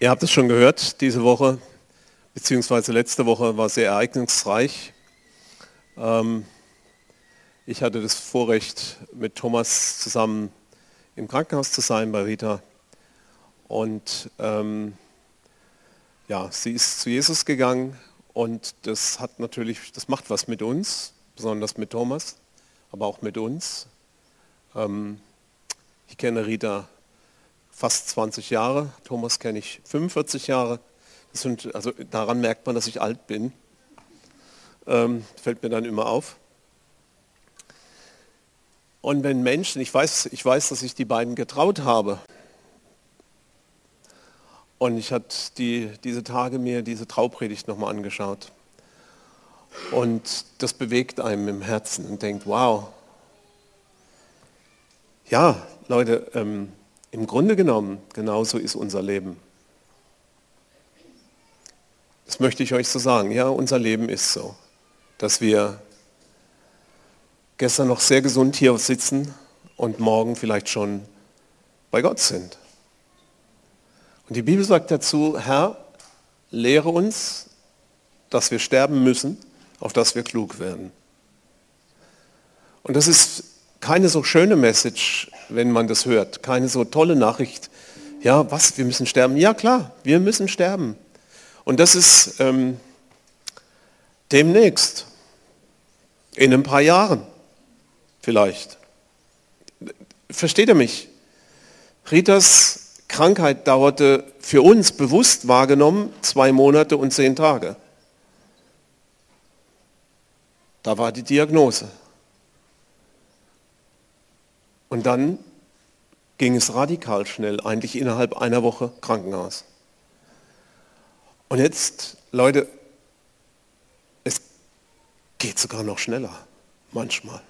Ihr habt es schon gehört, diese Woche, beziehungsweise letzte Woche war sehr ereignisreich. Ähm, ich hatte das Vorrecht, mit Thomas zusammen im Krankenhaus zu sein bei Rita. Und ähm, ja, sie ist zu Jesus gegangen und das hat natürlich, das macht was mit uns, besonders mit Thomas, aber auch mit uns. Ähm, ich kenne Rita fast 20 Jahre, Thomas kenne ich 45 Jahre. Das sind, also daran merkt man, dass ich alt bin. Ähm, fällt mir dann immer auf. Und wenn Menschen, ich weiß, ich weiß, dass ich die beiden getraut habe. Und ich hatte die, diese Tage mir diese Traupredigt nochmal angeschaut. Und das bewegt einem im Herzen und denkt, wow. Ja, Leute, ähm, im Grunde genommen, genauso ist unser Leben. Das möchte ich euch so sagen. Ja, unser Leben ist so, dass wir gestern noch sehr gesund hier sitzen und morgen vielleicht schon bei Gott sind. Und die Bibel sagt dazu, Herr, lehre uns, dass wir sterben müssen, auf dass wir klug werden. Und das ist keine so schöne Message, wenn man das hört, keine so tolle Nachricht. Ja, was, wir müssen sterben? Ja klar, wir müssen sterben. Und das ist ähm, demnächst, in ein paar Jahren vielleicht. Versteht ihr mich? Ritas Krankheit dauerte für uns bewusst wahrgenommen zwei Monate und zehn Tage. Da war die Diagnose. Und dann ging es radikal schnell, eigentlich innerhalb einer Woche Krankenhaus. Und jetzt, Leute, es geht sogar noch schneller, manchmal.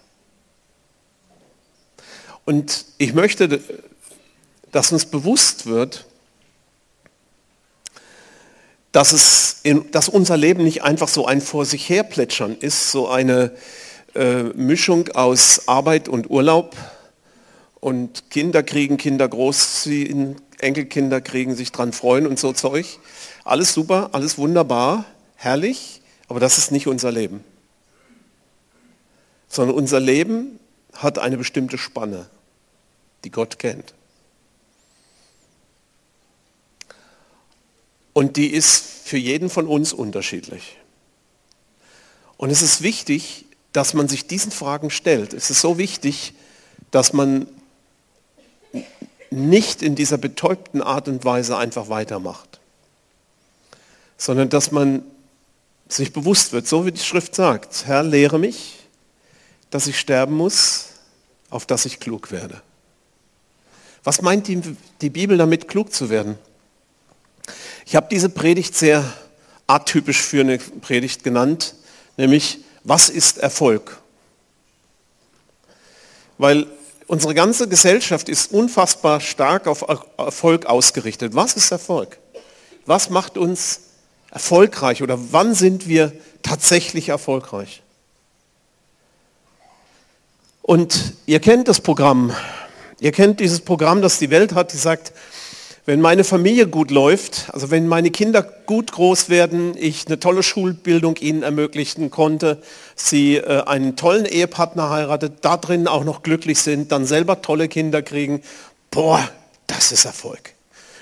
Und ich möchte, dass uns bewusst wird, dass, es in, dass unser Leben nicht einfach so ein vor sich her plätschern ist, so eine äh, Mischung aus Arbeit und Urlaub, und Kinder kriegen Kinder großziehen, Enkelkinder kriegen sich dran freuen und so Zeug. Alles super, alles wunderbar, herrlich, aber das ist nicht unser Leben. Sondern unser Leben hat eine bestimmte Spanne, die Gott kennt. Und die ist für jeden von uns unterschiedlich. Und es ist wichtig, dass man sich diesen Fragen stellt. Es ist so wichtig, dass man nicht in dieser betäubten Art und Weise einfach weitermacht, sondern dass man sich bewusst wird, so wie die Schrift sagt, Herr, lehre mich, dass ich sterben muss, auf dass ich klug werde. Was meint die, die Bibel damit, klug zu werden? Ich habe diese Predigt sehr atypisch für eine Predigt genannt, nämlich, was ist Erfolg? Weil Unsere ganze Gesellschaft ist unfassbar stark auf Erfolg ausgerichtet. Was ist Erfolg? Was macht uns erfolgreich oder wann sind wir tatsächlich erfolgreich? Und ihr kennt das Programm. Ihr kennt dieses Programm, das die Welt hat, die sagt, wenn meine Familie gut läuft, also wenn meine Kinder gut groß werden, ich eine tolle Schulbildung ihnen ermöglichen konnte, sie äh, einen tollen Ehepartner heiratet, da drin auch noch glücklich sind, dann selber tolle Kinder kriegen, boah, das ist Erfolg.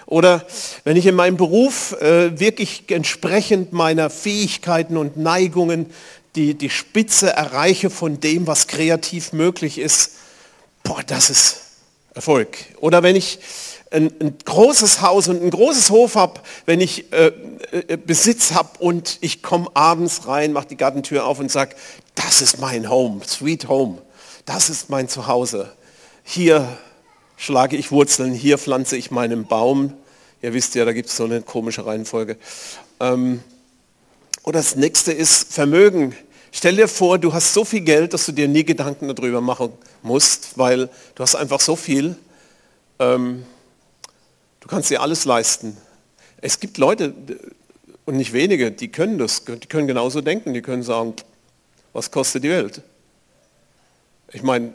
Oder wenn ich in meinem Beruf äh, wirklich entsprechend meiner Fähigkeiten und Neigungen die, die Spitze erreiche von dem, was kreativ möglich ist, boah, das ist Erfolg. Oder wenn ich ein, ein großes Haus und ein großes Hof habe, wenn ich äh, äh, Besitz habe und ich komme abends rein, mache die Gartentür auf und sage, das ist mein Home, Sweet Home. das ist mein Zuhause. Hier schlage ich Wurzeln, hier pflanze ich meinen Baum. Ihr wisst ja, da gibt es so eine komische Reihenfolge. Ähm, oder das nächste ist Vermögen. Stell dir vor, du hast so viel Geld, dass du dir nie Gedanken darüber machen musst, weil du hast einfach so viel. Ähm, du kannst dir alles leisten. Es gibt Leute, und nicht wenige, die können das, die können genauso denken, die können sagen, was kostet die Welt? Ich meine,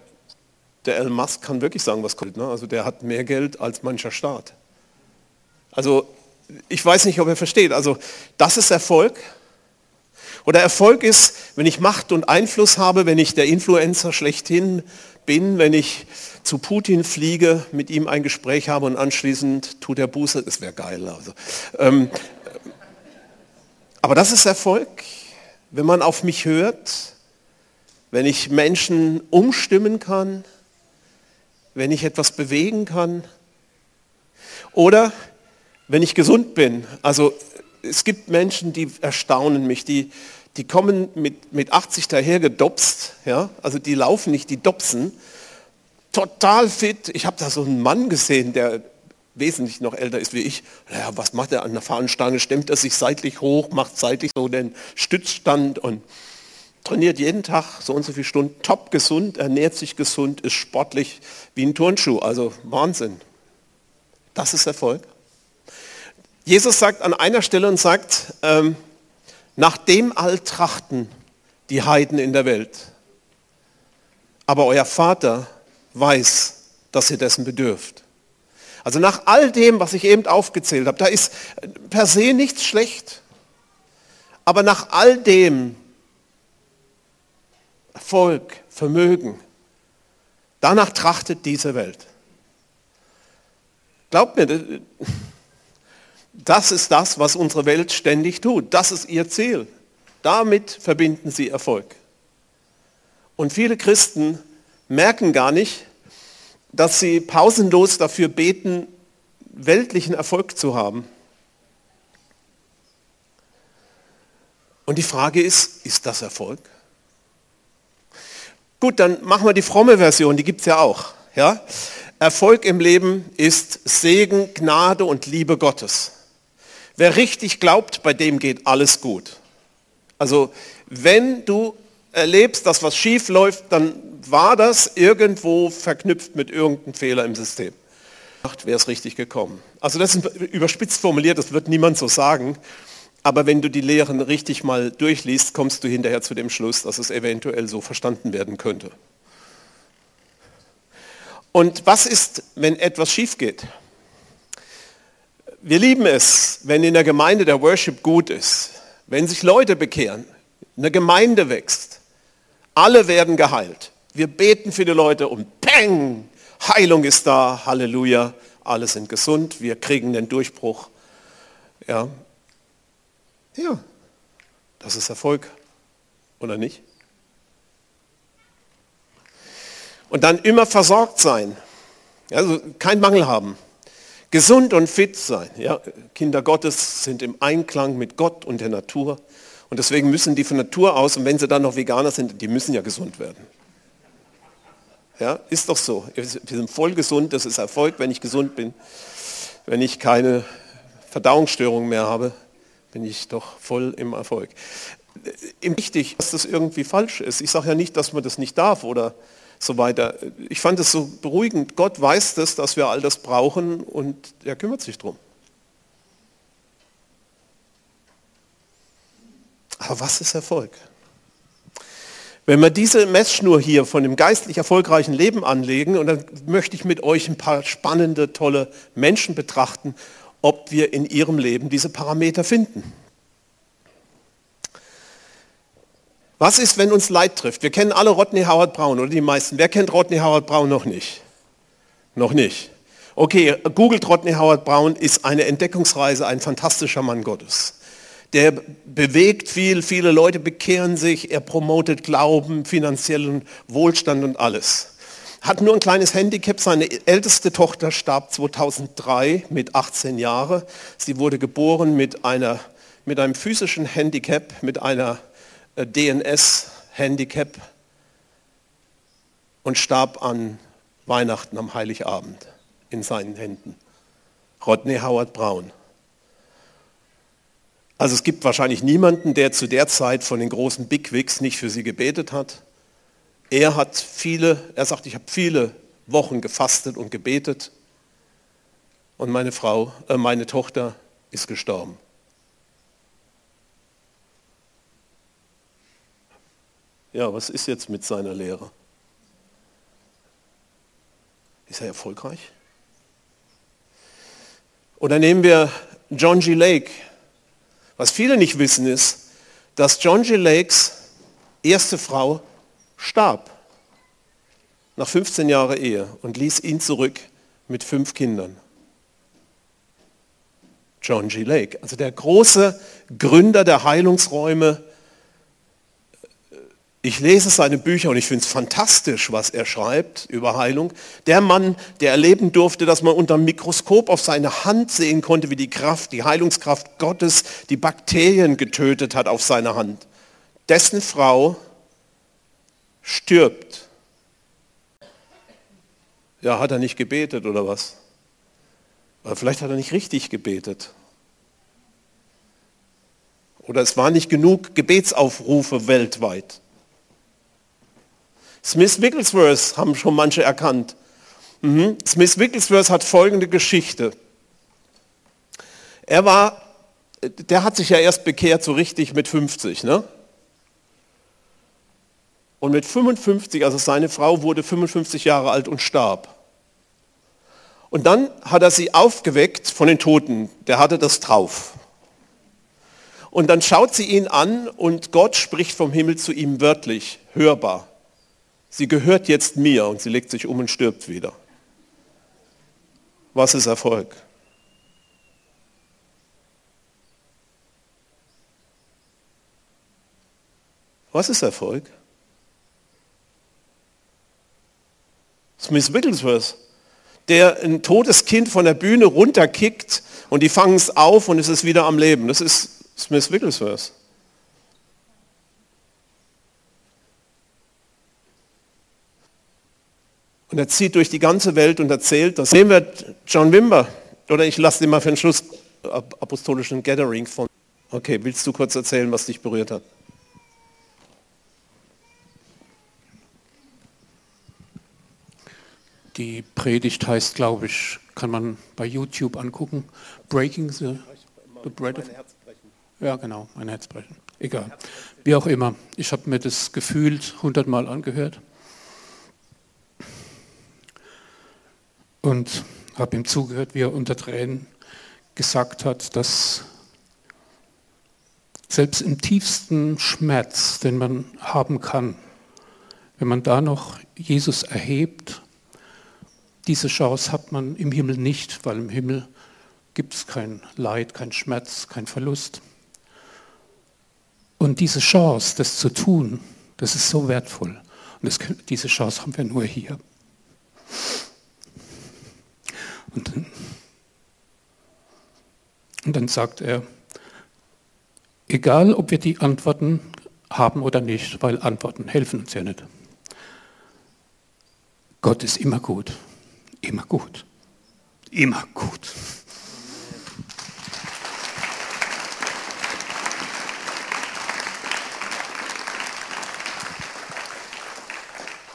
der Elon Musk kann wirklich sagen, was kostet. Ne? Also der hat mehr Geld als mancher Staat. Also ich weiß nicht, ob er versteht. Also das ist Erfolg. Oder Erfolg ist, wenn ich Macht und Einfluss habe, wenn ich der Influencer schlechthin bin, wenn ich zu Putin fliege, mit ihm ein Gespräch habe und anschließend tut er Buße, das wäre geil. Also, ähm, aber das ist Erfolg, wenn man auf mich hört, wenn ich Menschen umstimmen kann, wenn ich etwas bewegen kann oder wenn ich gesund bin. Also es gibt Menschen, die erstaunen mich, die, die kommen mit, mit 80 daher gedopst, ja? also die laufen nicht, die dopsen, total fit. Ich habe da so einen Mann gesehen, der wesentlich noch älter ist wie ich. Ja, was macht er an der Fahnenstange? Stemmt er sich seitlich hoch, macht seitlich so den Stützstand und trainiert jeden Tag so und so viele Stunden, top gesund, ernährt sich gesund, ist sportlich wie ein Turnschuh. Also Wahnsinn. Das ist Erfolg. Jesus sagt an einer Stelle und sagt, ähm, nach dem all trachten die Heiden in der Welt. Aber euer Vater weiß, dass ihr dessen bedürft. Also nach all dem, was ich eben aufgezählt habe, da ist per se nichts schlecht. Aber nach all dem, Erfolg, Vermögen, danach trachtet diese Welt. Glaubt mir, das ist das, was unsere Welt ständig tut. Das ist ihr Ziel. Damit verbinden sie Erfolg. Und viele Christen merken gar nicht, dass sie pausenlos dafür beten, weltlichen Erfolg zu haben. Und die Frage ist, ist das Erfolg? Gut, dann machen wir die fromme Version, die gibt es ja auch. Ja? Erfolg im Leben ist Segen, Gnade und Liebe Gottes. Wer richtig glaubt, bei dem geht alles gut. Also wenn du erlebst, dass was schief läuft, dann war das irgendwo verknüpft mit irgendeinem Fehler im System. Wäre es richtig gekommen. Also das ist überspitzt formuliert, das wird niemand so sagen. Aber wenn du die Lehren richtig mal durchliest, kommst du hinterher zu dem Schluss, dass es eventuell so verstanden werden könnte. Und was ist, wenn etwas schief geht? Wir lieben es, wenn in der Gemeinde der Worship gut ist, wenn sich Leute bekehren, eine Gemeinde wächst, alle werden geheilt. Wir beten für die Leute und peng, Heilung ist da, Halleluja, alle sind gesund, wir kriegen den Durchbruch. Ja, ja das ist Erfolg, oder nicht? Und dann immer versorgt sein, also kein Mangel haben. Gesund und fit sein. Ja, Kinder Gottes sind im Einklang mit Gott und der Natur. Und deswegen müssen die von Natur aus, und wenn sie dann noch Veganer sind, die müssen ja gesund werden. Ja, ist doch so. Wir sind voll gesund, das ist Erfolg, wenn ich gesund bin. Wenn ich keine Verdauungsstörungen mehr habe, bin ich doch voll im Erfolg. Wichtig, dass das irgendwie falsch ist. Ich sage ja nicht, dass man das nicht darf oder so weiter. Ich fand es so beruhigend. Gott weiß das, dass wir all das brauchen und er kümmert sich drum. Aber was ist Erfolg? Wenn wir diese Messschnur hier von dem geistlich erfolgreichen Leben anlegen, und dann möchte ich mit euch ein paar spannende, tolle Menschen betrachten, ob wir in ihrem Leben diese Parameter finden. Was ist, wenn uns Leid trifft? Wir kennen alle Rodney Howard Brown oder die meisten. Wer kennt Rodney Howard Brown noch nicht? Noch nicht. Okay, googelt Rodney Howard Brown, ist eine Entdeckungsreise, ein fantastischer Mann Gottes. Der bewegt viel, viele Leute bekehren sich, er promotet Glauben, finanziellen Wohlstand und alles. Hat nur ein kleines Handicap, seine älteste Tochter starb 2003 mit 18 Jahren. Sie wurde geboren mit, einer, mit einem physischen Handicap, mit einer DNS-Handicap. und starb an Weihnachten am Heiligabend in seinen Händen. Rodney Howard Brown. Also es gibt wahrscheinlich niemanden, der zu der Zeit von den großen Bigwigs nicht für sie gebetet hat. Er hat viele, er sagt, ich habe viele Wochen gefastet und gebetet und meine Frau, äh, meine Tochter ist gestorben. Ja, was ist jetzt mit seiner Lehre? Ist er erfolgreich? Oder nehmen wir John G. Lake. Was viele nicht wissen ist, dass John G. Lakes erste Frau starb nach 15 Jahren Ehe und ließ ihn zurück mit fünf Kindern. John G. Lake, also der große Gründer der Heilungsräume. Ich lese seine Bücher und ich finde es fantastisch, was er schreibt über Heilung. Der Mann, der erleben durfte, dass man unter dem Mikroskop auf seine Hand sehen konnte, wie die Kraft, die Heilungskraft Gottes die Bakterien getötet hat auf seiner Hand. Dessen Frau stirbt. Ja, hat er nicht gebetet oder was? Aber vielleicht hat er nicht richtig gebetet. Oder es waren nicht genug Gebetsaufrufe weltweit. Smith Wigglesworth haben schon manche erkannt. Mhm. Smith Wigglesworth hat folgende Geschichte. Er war, der hat sich ja erst bekehrt so richtig mit 50, ne? Und mit 55, also seine Frau wurde 55 Jahre alt und starb. Und dann hat er sie aufgeweckt von den Toten. Der hatte das drauf. Und dann schaut sie ihn an und Gott spricht vom Himmel zu ihm wörtlich, hörbar. Sie gehört jetzt mir und sie legt sich um und stirbt wieder. Was ist Erfolg? Was ist Erfolg? Smith Wigglesworth der ein totes Kind von der Bühne runterkickt und die fangen es auf und es ist wieder am Leben. Das ist Smith Wigglesworth. Und er zieht durch die ganze Welt und erzählt das. Nehmen wir John Wimber, oder ich lasse dir mal für den Schluss apostolischen Gathering von. Okay, willst du kurz erzählen, was dich berührt hat? Die Predigt heißt, glaube ich, kann man bei YouTube angucken, Breaking the, the Bread of... Ja, genau, mein Herz brechen. Egal. Wie auch immer. Ich habe mir das gefühlt hundertmal angehört und habe ihm zugehört, wie er unter Tränen gesagt hat, dass selbst im tiefsten Schmerz, den man haben kann, wenn man da noch Jesus erhebt diese Chance hat man im Himmel nicht, weil im Himmel gibt es kein Leid, kein Schmerz, kein Verlust. Und diese Chance, das zu tun, das ist so wertvoll. Und das, diese Chance haben wir nur hier. Und dann, und dann sagt er, egal ob wir die Antworten haben oder nicht, weil Antworten helfen uns ja nicht. Gott ist immer gut immer gut. Immer gut.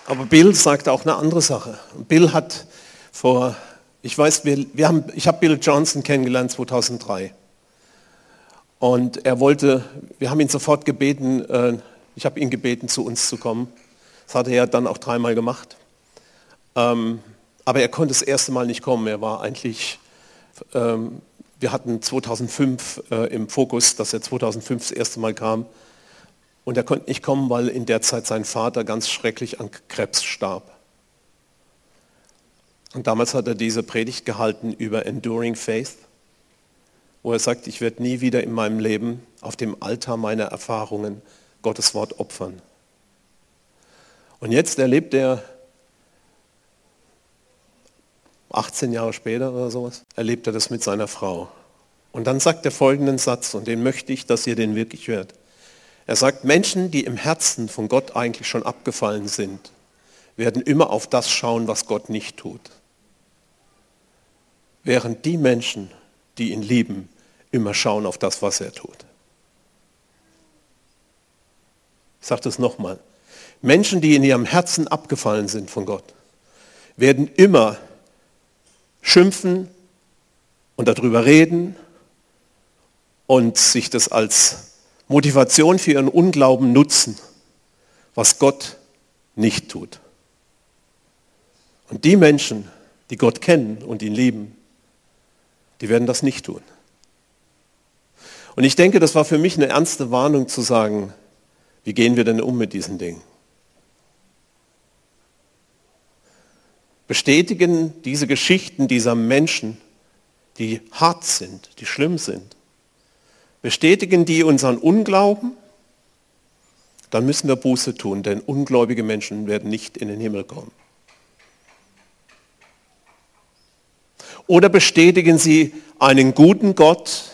Aber Bill sagt auch eine andere Sache. Bill hat vor, ich weiß, wir, wir haben, ich habe Bill Johnson kennengelernt 2003. Und er wollte, wir haben ihn sofort gebeten, äh, ich habe ihn gebeten, zu uns zu kommen. Das hat er dann auch dreimal gemacht. Ähm, aber er konnte das erste Mal nicht kommen. Er war eigentlich, ähm, wir hatten 2005 äh, im Fokus, dass er 2005 das erste Mal kam. Und er konnte nicht kommen, weil in der Zeit sein Vater ganz schrecklich an Krebs starb. Und damals hat er diese Predigt gehalten über Enduring Faith, wo er sagt, ich werde nie wieder in meinem Leben auf dem Altar meiner Erfahrungen Gottes Wort opfern. Und jetzt erlebt er 18 Jahre später oder sowas, erlebt er das mit seiner Frau. Und dann sagt er folgenden Satz, und den möchte ich, dass ihr den wirklich hört. Er sagt, Menschen, die im Herzen von Gott eigentlich schon abgefallen sind, werden immer auf das schauen, was Gott nicht tut. Während die Menschen, die ihn lieben, immer schauen auf das, was er tut. Ich sage das nochmal. Menschen, die in ihrem Herzen abgefallen sind von Gott, werden immer schimpfen und darüber reden und sich das als Motivation für ihren Unglauben nutzen, was Gott nicht tut. Und die Menschen, die Gott kennen und ihn lieben, die werden das nicht tun. Und ich denke, das war für mich eine ernste Warnung zu sagen, wie gehen wir denn um mit diesen Dingen? Bestätigen diese Geschichten dieser Menschen, die hart sind, die schlimm sind, bestätigen die unseren Unglauben, dann müssen wir Buße tun, denn ungläubige Menschen werden nicht in den Himmel kommen. Oder bestätigen sie einen guten Gott,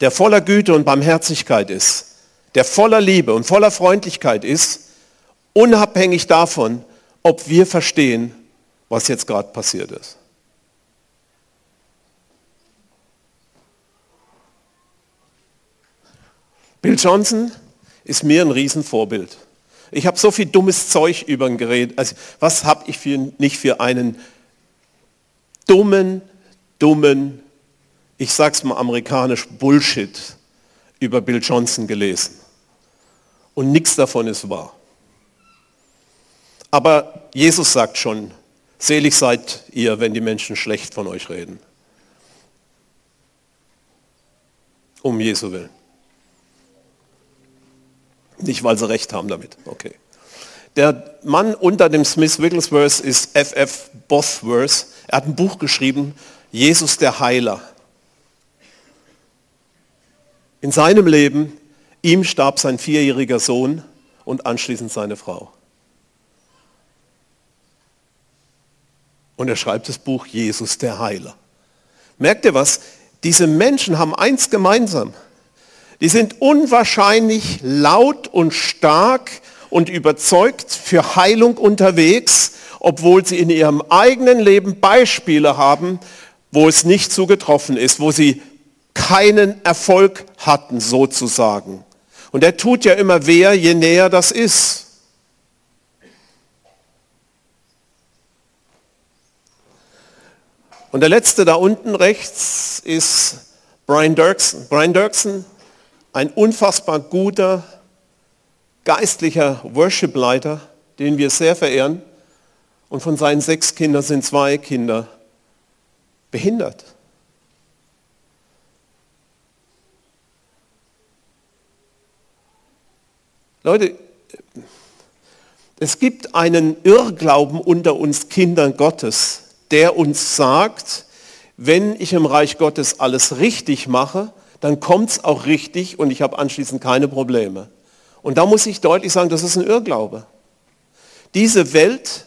der voller Güte und Barmherzigkeit ist, der voller Liebe und voller Freundlichkeit ist, unabhängig davon, ob wir verstehen, was jetzt gerade passiert ist. Bill Johnson ist mir ein Riesenvorbild. Ich habe so viel dummes Zeug über ihn geredet. Also, was habe ich für, nicht für einen dummen, dummen, ich sag's mal amerikanisch, Bullshit über Bill Johnson gelesen. Und nichts davon ist wahr. Aber Jesus sagt schon, selig seid ihr, wenn die Menschen schlecht von euch reden. Um Jesu willen. Nicht, weil sie recht haben damit. Okay. Der Mann unter dem Smith Wigglesworth ist F.F. Bosworth. Er hat ein Buch geschrieben, Jesus der Heiler. In seinem Leben, ihm starb sein vierjähriger Sohn und anschließend seine Frau. Und er schreibt das Buch Jesus der Heiler. Merkt ihr was? Diese Menschen haben eins gemeinsam. Die sind unwahrscheinlich laut und stark und überzeugt für Heilung unterwegs, obwohl sie in ihrem eigenen Leben Beispiele haben, wo es nicht zugetroffen ist, wo sie keinen Erfolg hatten sozusagen. Und er tut ja immer wer, je näher das ist. Und der letzte da unten rechts ist Brian Dirksen. Brian Dirksen, ein unfassbar guter geistlicher Worship-Leiter, den wir sehr verehren. Und von seinen sechs Kindern sind zwei Kinder behindert. Leute, es gibt einen Irrglauben unter uns Kindern Gottes, der uns sagt, wenn ich im Reich Gottes alles richtig mache, dann kommt es auch richtig und ich habe anschließend keine Probleme. Und da muss ich deutlich sagen, das ist ein Irrglaube. Diese Welt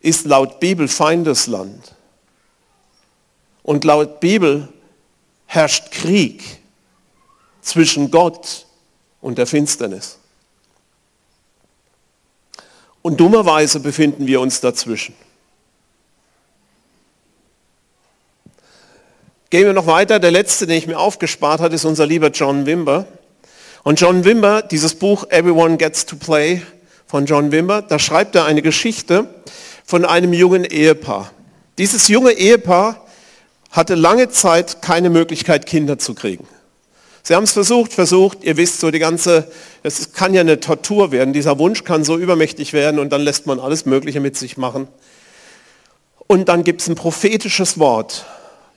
ist laut Bibel Feindesland. Und laut Bibel herrscht Krieg zwischen Gott und der Finsternis. Und dummerweise befinden wir uns dazwischen. Gehen wir noch weiter. Der letzte, den ich mir aufgespart habe, ist unser lieber John Wimber. Und John Wimber, dieses Buch Everyone Gets to Play von John Wimber, da schreibt er eine Geschichte von einem jungen Ehepaar. Dieses junge Ehepaar hatte lange Zeit keine Möglichkeit, Kinder zu kriegen. Sie haben es versucht, versucht, ihr wisst so die ganze, es kann ja eine Tortur werden, dieser Wunsch kann so übermächtig werden und dann lässt man alles Mögliche mit sich machen. Und dann gibt es ein prophetisches Wort,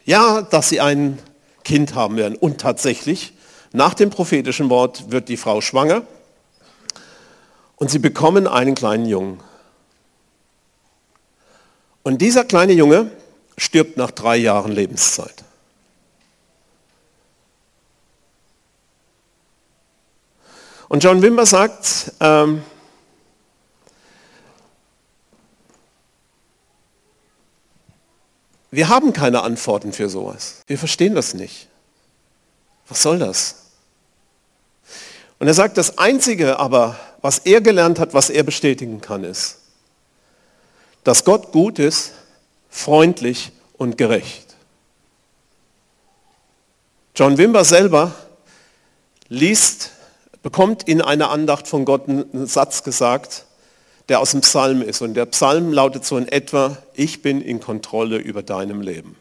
ja, dass sie ein Kind haben werden. Und tatsächlich, nach dem prophetischen Wort wird die Frau schwanger und sie bekommen einen kleinen Jungen. Und dieser kleine Junge stirbt nach drei Jahren Lebenszeit. Und John Wimber sagt, ähm, wir haben keine Antworten für sowas. Wir verstehen das nicht. Was soll das? Und er sagt, das Einzige aber, was er gelernt hat, was er bestätigen kann, ist, dass Gott gut ist, freundlich und gerecht. John Wimber selber liest, bekommt in einer Andacht von Gott einen Satz gesagt, der aus dem Psalm ist. Und der Psalm lautet so in etwa, ich bin in Kontrolle über deinem Leben.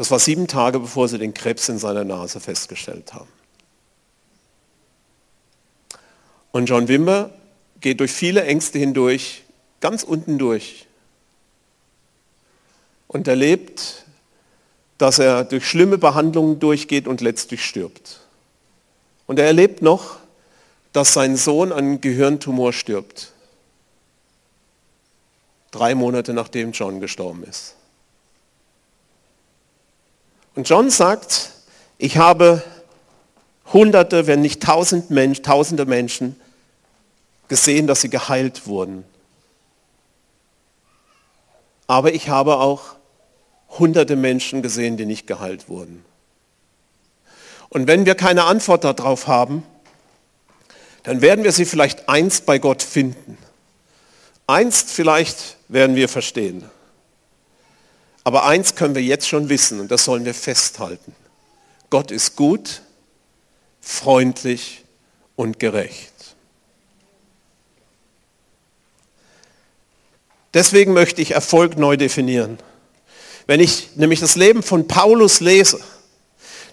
Das war sieben Tage, bevor sie den Krebs in seiner Nase festgestellt haben. Und John Wimber geht durch viele Ängste hindurch, ganz unten durch. Und erlebt, dass er durch schlimme Behandlungen durchgeht und letztlich stirbt. Und er erlebt noch, dass sein Sohn an Gehirntumor stirbt. Drei Monate nachdem John gestorben ist. Und John sagt, ich habe hunderte, wenn nicht tausend Mensch, tausende Menschen gesehen, dass sie geheilt wurden. Aber ich habe auch hunderte Menschen gesehen, die nicht geheilt wurden. Und wenn wir keine Antwort darauf haben, dann werden wir sie vielleicht einst bei Gott finden. Einst vielleicht werden wir verstehen. Aber eins können wir jetzt schon wissen und das sollen wir festhalten. Gott ist gut, freundlich und gerecht. Deswegen möchte ich Erfolg neu definieren. Wenn ich nämlich das Leben von Paulus lese,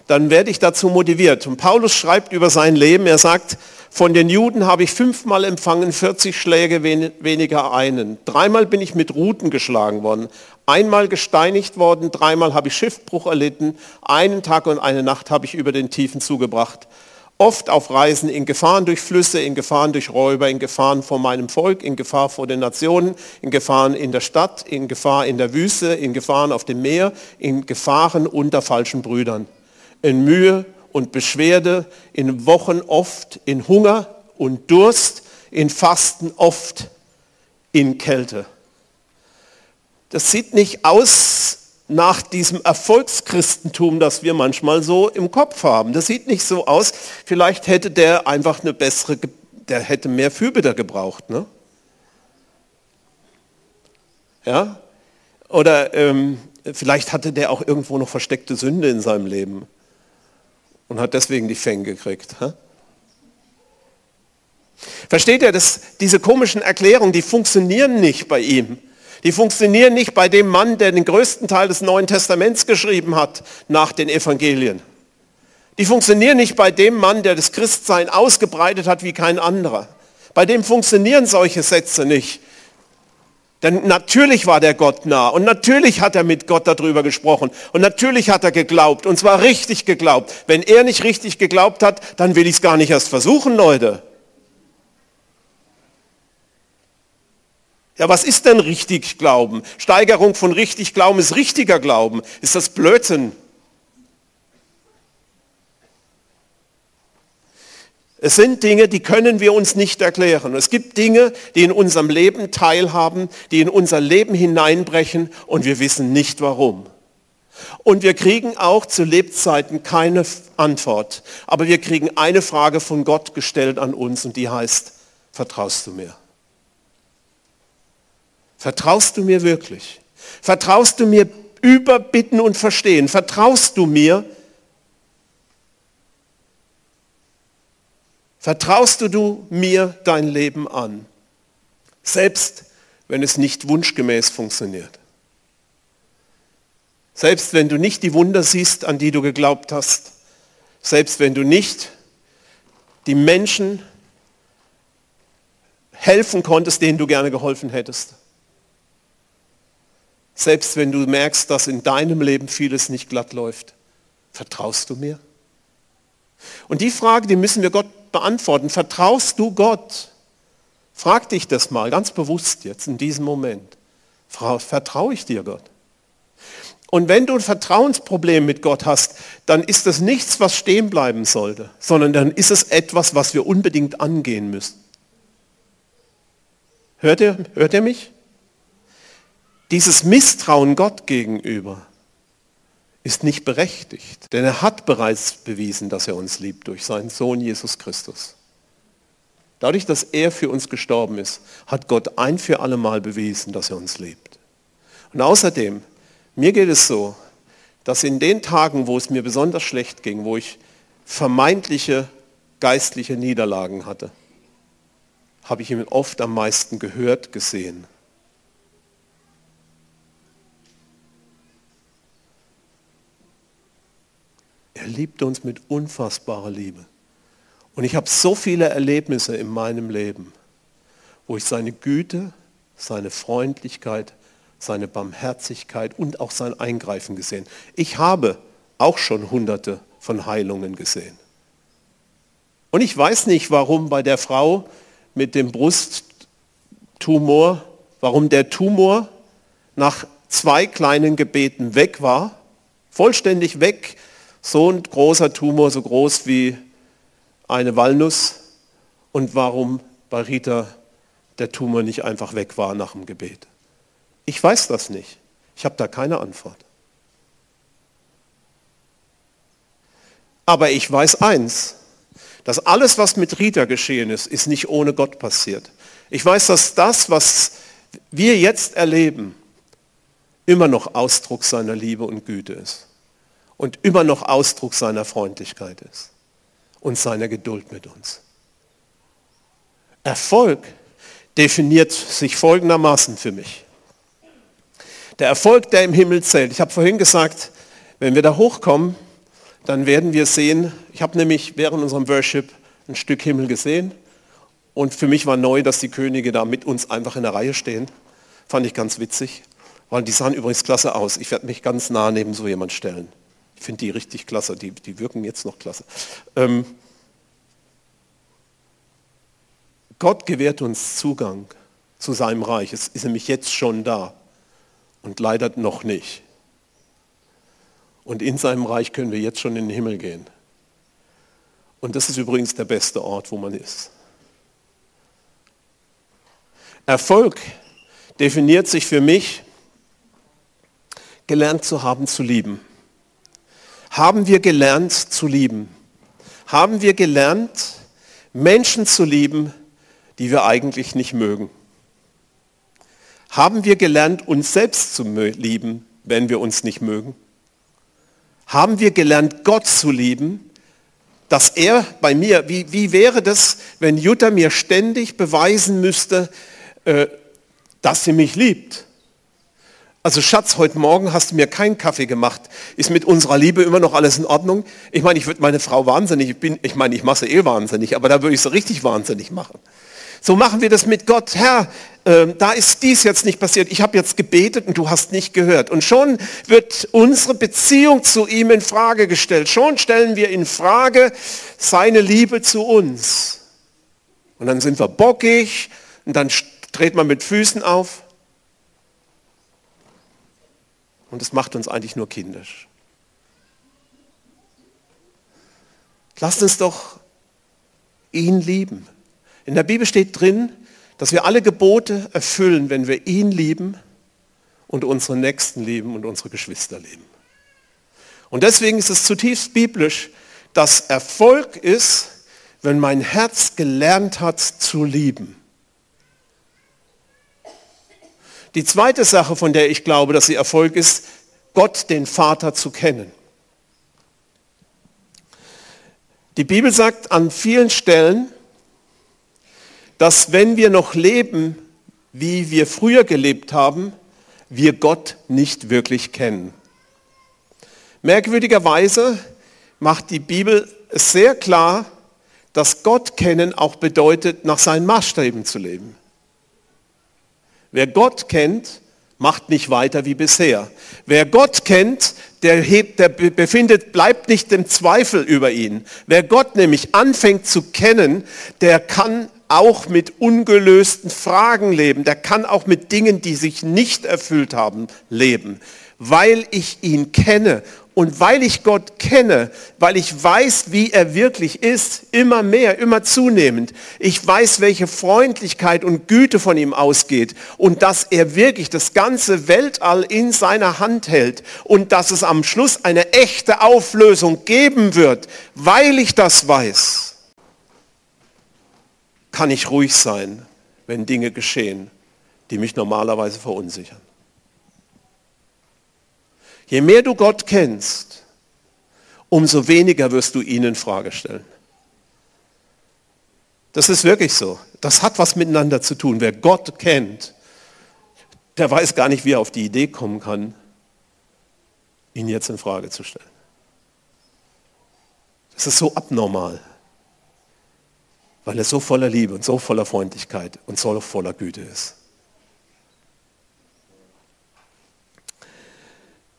dann werde ich dazu motiviert. Und Paulus schreibt über sein Leben, er sagt, von den Juden habe ich fünfmal empfangen, 40 Schläge weniger einen. Dreimal bin ich mit Ruten geschlagen worden, einmal gesteinigt worden, dreimal habe ich Schiffbruch erlitten, einen Tag und eine Nacht habe ich über den Tiefen zugebracht. Oft auf Reisen in Gefahren durch Flüsse, in Gefahren durch Räuber, in Gefahren vor meinem Volk, in Gefahr vor den Nationen, in Gefahren in der Stadt, in Gefahr in der Wüste, in Gefahren auf dem Meer, in Gefahren unter falschen Brüdern. In Mühe und Beschwerde, in Wochen oft, in Hunger und Durst, in Fasten oft, in Kälte. Das sieht nicht aus nach diesem Erfolgschristentum, das wir manchmal so im Kopf haben. Das sieht nicht so aus. Vielleicht hätte der einfach eine bessere, der hätte mehr Fürbitter gebraucht. Ne? Ja? Oder ähm, vielleicht hatte der auch irgendwo noch versteckte Sünde in seinem Leben und hat deswegen die Fänge gekriegt. Hä? Versteht ihr, dass diese komischen Erklärungen, die funktionieren nicht bei ihm. Die funktionieren nicht bei dem Mann, der den größten Teil des Neuen Testaments geschrieben hat nach den Evangelien. Die funktionieren nicht bei dem Mann, der das Christsein ausgebreitet hat wie kein anderer. Bei dem funktionieren solche Sätze nicht. Denn natürlich war der Gott nah und natürlich hat er mit Gott darüber gesprochen und natürlich hat er geglaubt und zwar richtig geglaubt. Wenn er nicht richtig geglaubt hat, dann will ich es gar nicht erst versuchen, Leute. Ja, was ist denn richtig Glauben? Steigerung von richtig Glauben ist richtiger Glauben. Ist das Blödsinn? Es sind Dinge, die können wir uns nicht erklären. Es gibt Dinge, die in unserem Leben teilhaben, die in unser Leben hineinbrechen und wir wissen nicht warum. Und wir kriegen auch zu Lebzeiten keine Antwort. Aber wir kriegen eine Frage von Gott gestellt an uns und die heißt, vertraust du mir? Vertraust du mir wirklich? Vertraust du mir über Bitten und Verstehen? Vertraust du mir? Vertraust du mir dein Leben an? Selbst wenn es nicht wunschgemäß funktioniert. Selbst wenn du nicht die Wunder siehst, an die du geglaubt hast. Selbst wenn du nicht die Menschen helfen konntest, denen du gerne geholfen hättest. Selbst wenn du merkst, dass in deinem Leben vieles nicht glatt läuft, vertraust du mir? Und die Frage, die müssen wir Gott beantworten. Vertraust du Gott? Frag dich das mal ganz bewusst jetzt in diesem Moment. Vertraue ich dir Gott? Und wenn du ein Vertrauensproblem mit Gott hast, dann ist das nichts, was stehen bleiben sollte, sondern dann ist es etwas, was wir unbedingt angehen müssen. Hört ihr, hört ihr mich? Dieses Misstrauen Gott gegenüber ist nicht berechtigt, denn er hat bereits bewiesen, dass er uns liebt durch seinen Sohn Jesus Christus. Dadurch, dass er für uns gestorben ist, hat Gott ein für alle Mal bewiesen, dass er uns liebt. Und außerdem, mir geht es so, dass in den Tagen, wo es mir besonders schlecht ging, wo ich vermeintliche geistliche Niederlagen hatte, habe ich ihn oft am meisten gehört, gesehen. Er liebt uns mit unfassbarer Liebe. Und ich habe so viele Erlebnisse in meinem Leben, wo ich seine Güte, seine Freundlichkeit, seine Barmherzigkeit und auch sein Eingreifen gesehen. Ich habe auch schon hunderte von Heilungen gesehen. Und ich weiß nicht, warum bei der Frau mit dem Brusttumor, warum der Tumor nach zwei kleinen Gebeten weg war, vollständig weg, so ein großer Tumor, so groß wie eine Walnuss, und warum bei Rita der Tumor nicht einfach weg war nach dem Gebet. Ich weiß das nicht. Ich habe da keine Antwort. Aber ich weiß eins, dass alles, was mit Rita geschehen ist, ist nicht ohne Gott passiert. Ich weiß, dass das, was wir jetzt erleben, immer noch Ausdruck seiner Liebe und Güte ist. Und immer noch Ausdruck seiner Freundlichkeit ist. Und seiner Geduld mit uns. Erfolg definiert sich folgendermaßen für mich. Der Erfolg, der im Himmel zählt. Ich habe vorhin gesagt, wenn wir da hochkommen, dann werden wir sehen, ich habe nämlich während unserem Worship ein Stück Himmel gesehen und für mich war neu, dass die Könige da mit uns einfach in der Reihe stehen. Fand ich ganz witzig, weil die sahen übrigens klasse aus. Ich werde mich ganz nah neben so jemand stellen. Ich finde die richtig klasse, die, die wirken jetzt noch klasse. Ähm, Gott gewährt uns Zugang zu seinem Reich. Es ist nämlich jetzt schon da und leider noch nicht. Und in seinem Reich können wir jetzt schon in den Himmel gehen. Und das ist übrigens der beste Ort, wo man ist. Erfolg definiert sich für mich, gelernt zu haben zu lieben. Haben wir gelernt zu lieben? Haben wir gelernt, Menschen zu lieben, die wir eigentlich nicht mögen? Haben wir gelernt, uns selbst zu lieben, wenn wir uns nicht mögen? Haben wir gelernt, Gott zu lieben, dass er bei mir, wie, wie wäre das, wenn Jutta mir ständig beweisen müsste, äh, dass sie mich liebt? Also Schatz, heute Morgen hast du mir keinen Kaffee gemacht. Ist mit unserer Liebe immer noch alles in Ordnung? Ich meine, ich würde meine Frau wahnsinnig, ich, bin, ich meine, ich mache sie eh wahnsinnig, aber da würde ich sie richtig wahnsinnig machen. So machen wir das mit Gott. Herr, äh, da ist dies jetzt nicht passiert. Ich habe jetzt gebetet und du hast nicht gehört. Und schon wird unsere Beziehung zu ihm in Frage gestellt. Schon stellen wir in Frage seine Liebe zu uns. Und dann sind wir bockig und dann dreht man mit Füßen auf. Und das macht uns eigentlich nur kindisch. Lasst uns doch ihn lieben. In der Bibel steht drin, dass wir alle Gebote erfüllen, wenn wir ihn lieben und unsere Nächsten lieben und unsere Geschwister lieben. Und deswegen ist es zutiefst biblisch, dass Erfolg ist, wenn mein Herz gelernt hat zu lieben. Die zweite Sache, von der ich glaube, dass sie Erfolg ist, Gott, den Vater, zu kennen. Die Bibel sagt an vielen Stellen, dass wenn wir noch leben, wie wir früher gelebt haben, wir Gott nicht wirklich kennen. Merkwürdigerweise macht die Bibel es sehr klar, dass Gott kennen auch bedeutet, nach seinen Maßstäben zu leben. Wer Gott kennt, macht nicht weiter wie bisher. Wer Gott kennt, der, hebt, der befindet, bleibt nicht im Zweifel über ihn. Wer Gott nämlich anfängt zu kennen, der kann auch mit ungelösten Fragen leben. Der kann auch mit Dingen, die sich nicht erfüllt haben, leben. Weil ich ihn kenne und weil ich Gott kenne, weil ich weiß, wie er wirklich ist, immer mehr, immer zunehmend. Ich weiß, welche Freundlichkeit und Güte von ihm ausgeht und dass er wirklich das ganze Weltall in seiner Hand hält und dass es am Schluss eine echte Auflösung geben wird, weil ich das weiß kann ich ruhig sein, wenn Dinge geschehen, die mich normalerweise verunsichern. Je mehr du Gott kennst, umso weniger wirst du ihn in Frage stellen. Das ist wirklich so. Das hat was miteinander zu tun. Wer Gott kennt, der weiß gar nicht, wie er auf die Idee kommen kann, ihn jetzt in Frage zu stellen. Das ist so abnormal, weil er so voller Liebe und so voller Freundlichkeit und so voller Güte ist.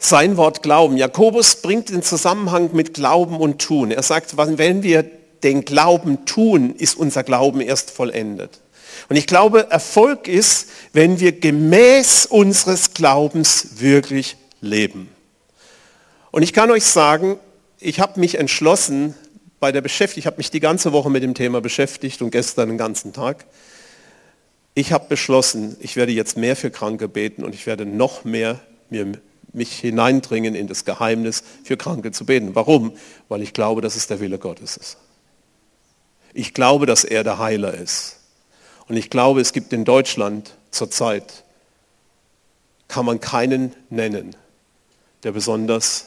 Sein Wort Glauben. Jakobus bringt den Zusammenhang mit Glauben und Tun. Er sagt, wenn wir den Glauben tun, ist unser Glauben erst vollendet. Und ich glaube, Erfolg ist, wenn wir gemäß unseres Glaubens wirklich leben. Und ich kann euch sagen, ich habe mich entschlossen bei der Beschäftigung, ich habe mich die ganze Woche mit dem Thema beschäftigt und gestern den ganzen Tag. Ich habe beschlossen, ich werde jetzt mehr für Kranke beten und ich werde noch mehr mir, mich hineindringen in das Geheimnis, für Kranke zu beten. Warum? Weil ich glaube, dass es der Wille Gottes ist. Ich glaube, dass er der Heiler ist. Und ich glaube, es gibt in Deutschland zurzeit, kann man keinen nennen, der besonders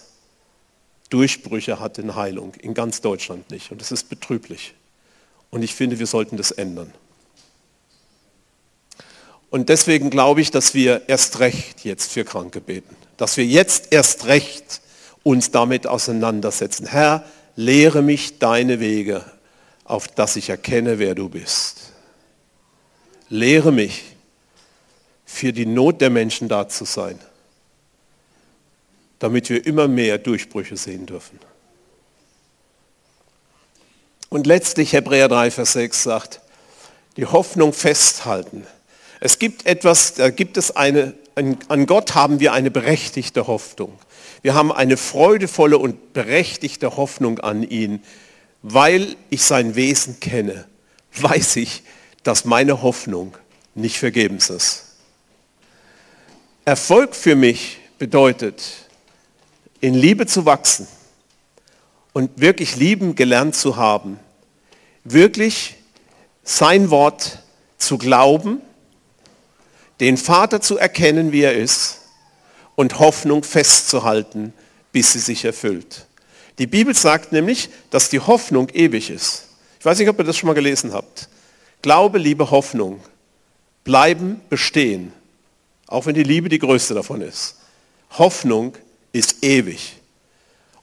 Durchbrüche hat in Heilung. In ganz Deutschland nicht. Und das ist betrüblich. Und ich finde, wir sollten das ändern. Und deswegen glaube ich, dass wir erst recht jetzt für Kranke beten. Dass wir jetzt erst recht uns damit auseinandersetzen. Herr, lehre mich deine Wege, auf dass ich erkenne, wer du bist. Lehre mich, für die Not der Menschen da zu sein, damit wir immer mehr Durchbrüche sehen dürfen. Und letztlich Hebräer 3, Vers 6 sagt, die Hoffnung festhalten. Es gibt etwas, da gibt es eine, an Gott haben wir eine berechtigte Hoffnung. Wir haben eine freudevolle und berechtigte Hoffnung an ihn, weil ich sein Wesen kenne, weiß ich, dass meine Hoffnung nicht vergebens ist. Erfolg für mich bedeutet, in Liebe zu wachsen und wirklich lieben gelernt zu haben, wirklich sein Wort zu glauben, den Vater zu erkennen, wie er ist und Hoffnung festzuhalten, bis sie sich erfüllt. Die Bibel sagt nämlich, dass die Hoffnung ewig ist. Ich weiß nicht, ob ihr das schon mal gelesen habt. Glaube, Liebe, Hoffnung bleiben bestehen, auch wenn die Liebe die größte davon ist. Hoffnung ist ewig.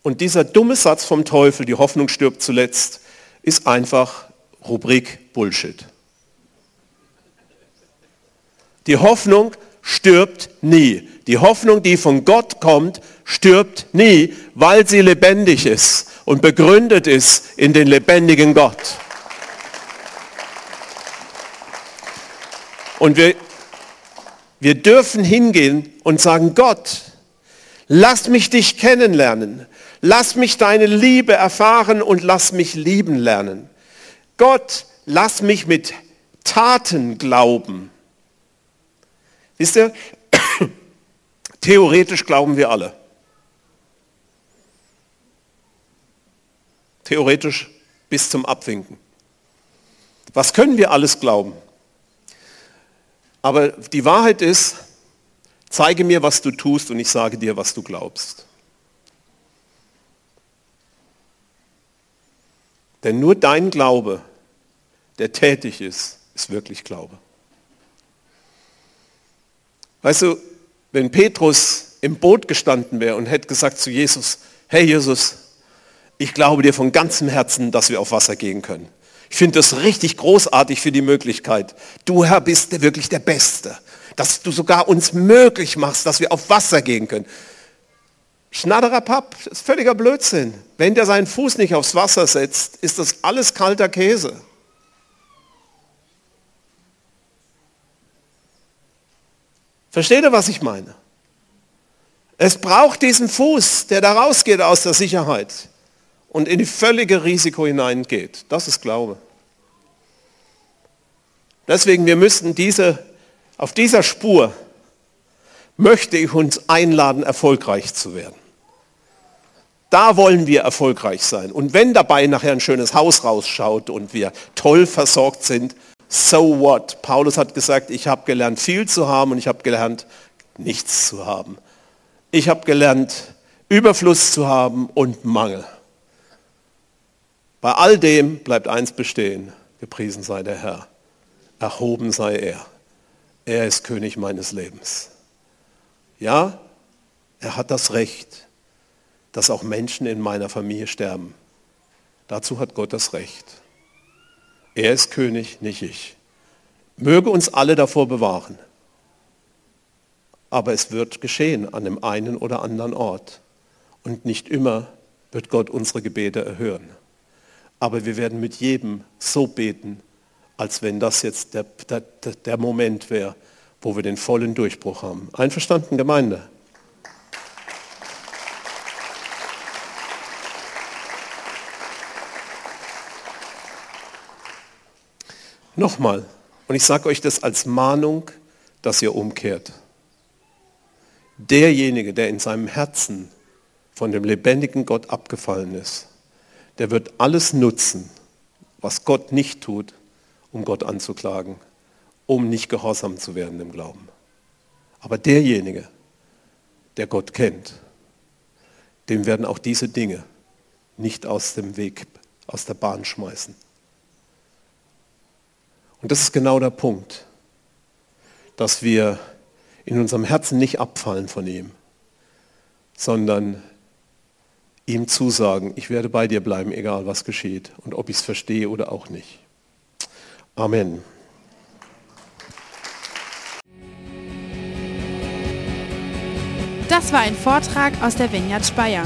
Und dieser dumme Satz vom Teufel, die Hoffnung stirbt zuletzt, ist einfach Rubrik Bullshit. Die Hoffnung stirbt nie. Die Hoffnung, die von Gott kommt, stirbt nie, weil sie lebendig ist und begründet ist in den lebendigen Gott. Und wir, wir dürfen hingehen und sagen, Gott, lass mich dich kennenlernen. Lass mich deine Liebe erfahren und lass mich lieben lernen. Gott, lass mich mit Taten glauben. Wisst ihr, theoretisch glauben wir alle. Theoretisch bis zum Abwinken. Was können wir alles glauben? Aber die Wahrheit ist, zeige mir, was du tust und ich sage dir, was du glaubst. Denn nur dein Glaube, der tätig ist, ist wirklich Glaube. Weißt du, wenn Petrus im Boot gestanden wäre und hätte gesagt zu Jesus, hey Jesus, ich glaube dir von ganzem Herzen, dass wir auf Wasser gehen können. Ich finde das richtig großartig für die Möglichkeit. Du Herr bist wirklich der Beste, dass du sogar uns möglich machst, dass wir auf Wasser gehen können. Schnatterer Papp, das ist völliger Blödsinn. Wenn der seinen Fuß nicht aufs Wasser setzt, ist das alles kalter Käse. Versteht ihr, was ich meine? Es braucht diesen Fuß, der da rausgeht aus der Sicherheit und in die völlige Risiko hineingeht. Das ist Glaube. Deswegen, wir müssen diese, auf dieser Spur möchte ich uns einladen, erfolgreich zu werden. Da wollen wir erfolgreich sein. Und wenn dabei nachher ein schönes Haus rausschaut und wir toll versorgt sind, So what? Paulus hat gesagt, ich habe gelernt, viel zu haben und ich habe gelernt, nichts zu haben. Ich habe gelernt, Überfluss zu haben und Mangel. Bei all dem bleibt eins bestehen. Gepriesen sei der Herr. Erhoben sei er. Er ist König meines Lebens. Ja, er hat das Recht, dass auch Menschen in meiner Familie sterben. Dazu hat Gott das Recht. Er ist König, nicht ich. Möge uns alle davor bewahren. Aber es wird geschehen an dem einen oder anderen Ort. Und nicht immer wird Gott unsere Gebete erhören. Aber wir werden mit jedem so beten, als wenn das jetzt der, der, der Moment wäre, wo wir den vollen Durchbruch haben. Einverstanden, Gemeinde? Nochmal, und ich sage euch das als Mahnung, dass ihr umkehrt. Derjenige, der in seinem Herzen von dem lebendigen Gott abgefallen ist, der wird alles nutzen, was Gott nicht tut, um Gott anzuklagen, um nicht gehorsam zu werden im Glauben. Aber derjenige, der Gott kennt, dem werden auch diese Dinge nicht aus dem Weg, aus der Bahn schmeißen. Und das ist genau der Punkt, dass wir in unserem Herzen nicht abfallen von ihm, sondern ihm zusagen, ich werde bei dir bleiben, egal was geschieht und ob ich es verstehe oder auch nicht. Amen. Das war ein Vortrag aus der Vineyard Speyer.